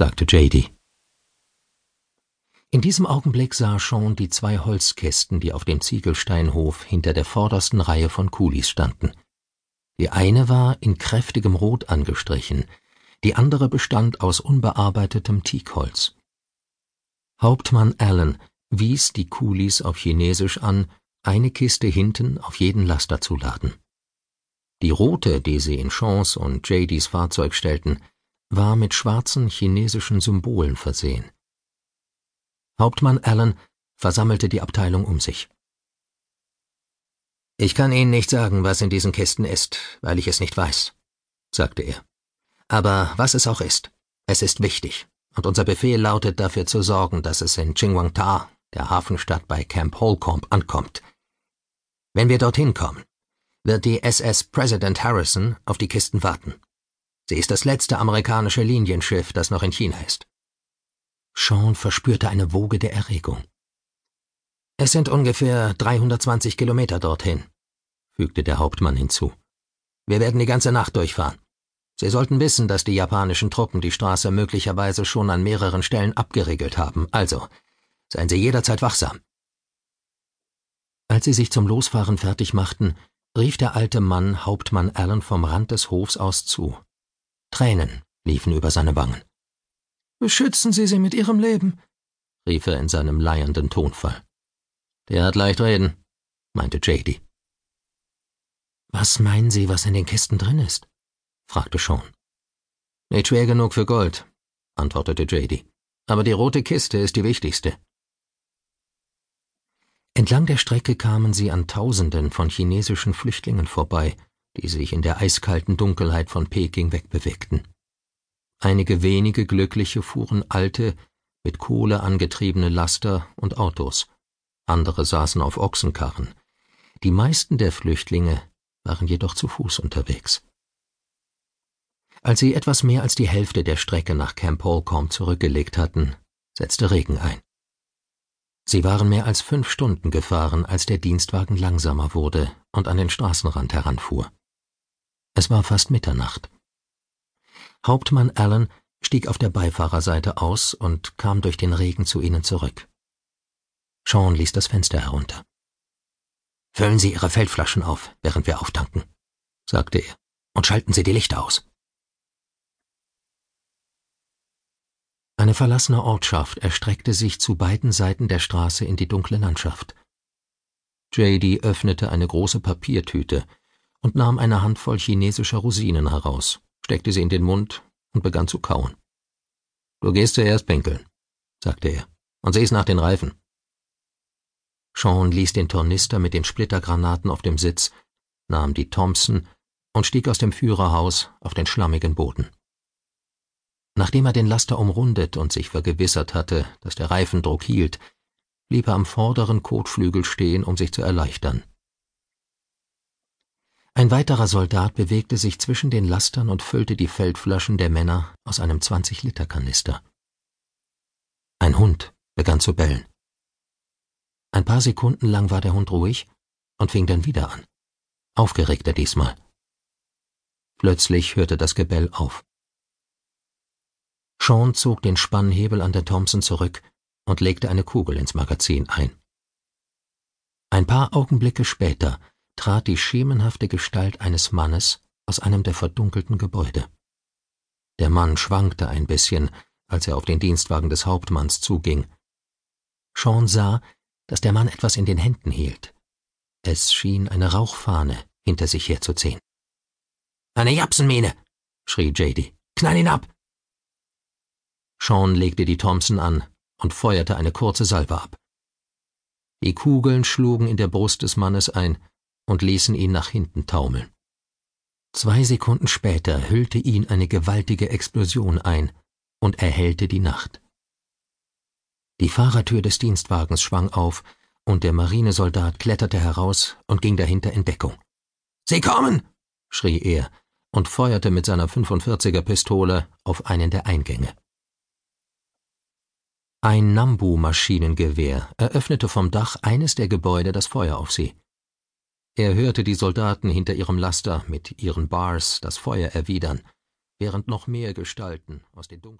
sagte JD. In diesem Augenblick sah Sean die zwei Holzkästen, die auf dem Ziegelsteinhof hinter der vordersten Reihe von Kulis standen. Die eine war in kräftigem Rot angestrichen, die andere bestand aus unbearbeitetem Teakholz. Hauptmann Allen wies die Kulis auf Chinesisch an, eine Kiste hinten auf jeden Laster zu laden. Die rote, die sie in Seans und JDs Fahrzeug stellten, war mit schwarzen chinesischen Symbolen versehen. Hauptmann Allen versammelte die Abteilung um sich. Ich kann Ihnen nicht sagen, was in diesen Kisten ist, weil ich es nicht weiß, sagte er. Aber was es auch ist, es ist wichtig, und unser Befehl lautet dafür zu sorgen, dass es in Chingwangta, der Hafenstadt bei Camp Holcomb, ankommt. Wenn wir dorthin kommen, wird die SS President Harrison auf die Kisten warten. Sie ist das letzte amerikanische Linienschiff, das noch in China ist. Sean verspürte eine Woge der Erregung. Es sind ungefähr 320 Kilometer dorthin, fügte der Hauptmann hinzu. Wir werden die ganze Nacht durchfahren. Sie sollten wissen, dass die japanischen Truppen die Straße möglicherweise schon an mehreren Stellen abgeriegelt haben, also seien Sie jederzeit wachsam. Als sie sich zum Losfahren fertig machten, rief der alte Mann Hauptmann Allen vom Rand des Hofs aus zu. Tränen liefen über seine Wangen. Beschützen Sie sie mit Ihrem Leben, rief er in seinem leiernden Tonfall. Der hat leicht reden, meinte JD. Was meinen Sie, was in den Kisten drin ist? fragte Sean. Nicht schwer genug für Gold, antwortete JD. Aber die rote Kiste ist die wichtigste. Entlang der Strecke kamen sie an Tausenden von chinesischen Flüchtlingen vorbei, die sich in der eiskalten Dunkelheit von Peking wegbewegten. Einige wenige Glückliche fuhren alte, mit Kohle angetriebene Laster und Autos, andere saßen auf Ochsenkarren. Die meisten der Flüchtlinge waren jedoch zu Fuß unterwegs. Als sie etwas mehr als die Hälfte der Strecke nach Camp Holcomb zurückgelegt hatten, setzte Regen ein. Sie waren mehr als fünf Stunden gefahren, als der Dienstwagen langsamer wurde und an den Straßenrand heranfuhr. Es war fast Mitternacht. Hauptmann Allen stieg auf der Beifahrerseite aus und kam durch den Regen zu ihnen zurück. Sean ließ das Fenster herunter. Füllen Sie Ihre Feldflaschen auf, während wir auftanken, sagte er, und schalten Sie die Lichter aus. Eine verlassene Ortschaft erstreckte sich zu beiden Seiten der Straße in die dunkle Landschaft. JD öffnete eine große Papiertüte und nahm eine Handvoll chinesischer Rosinen heraus steckte sie in den Mund und begann zu kauen. Du gehst zuerst pinkeln, sagte er, und siehst nach den Reifen. Sean ließ den Tornister mit den Splittergranaten auf dem Sitz, nahm die Thompson und stieg aus dem Führerhaus auf den schlammigen Boden. Nachdem er den Laster umrundet und sich vergewissert hatte, dass der Reifendruck hielt, blieb er am vorderen Kotflügel stehen, um sich zu erleichtern. Ein weiterer Soldat bewegte sich zwischen den Lastern und füllte die Feldflaschen der Männer aus einem 20-Liter-Kanister. Ein Hund begann zu bellen. Ein paar Sekunden lang war der Hund ruhig und fing dann wieder an, aufgeregter diesmal. Plötzlich hörte das Gebell auf. Sean zog den Spannhebel an der Thompson zurück und legte eine Kugel ins Magazin ein. Ein paar Augenblicke später trat die schemenhafte Gestalt eines Mannes aus einem der verdunkelten Gebäude. Der Mann schwankte ein bisschen, als er auf den Dienstwagen des Hauptmanns zuging. Sean sah, dass der Mann etwas in den Händen hielt. Es schien eine Rauchfahne hinter sich herzuziehen. Eine Japsenmine, schrie JD. Knall ihn ab! Sean legte die Thompson an und feuerte eine kurze Salve ab. Die Kugeln schlugen in der Brust des Mannes ein, und ließen ihn nach hinten taumeln. Zwei Sekunden später hüllte ihn eine gewaltige Explosion ein und erhellte die Nacht. Die Fahrertür des Dienstwagens schwang auf, und der Marinesoldat kletterte heraus und ging dahinter in Deckung. Sie kommen! schrie er und feuerte mit seiner 45er Pistole auf einen der Eingänge. Ein Nambu-Maschinengewehr eröffnete vom Dach eines der Gebäude das Feuer auf sie. Er hörte die Soldaten hinter ihrem Laster mit ihren Bars das Feuer erwidern, während noch mehr Gestalten aus den dunklen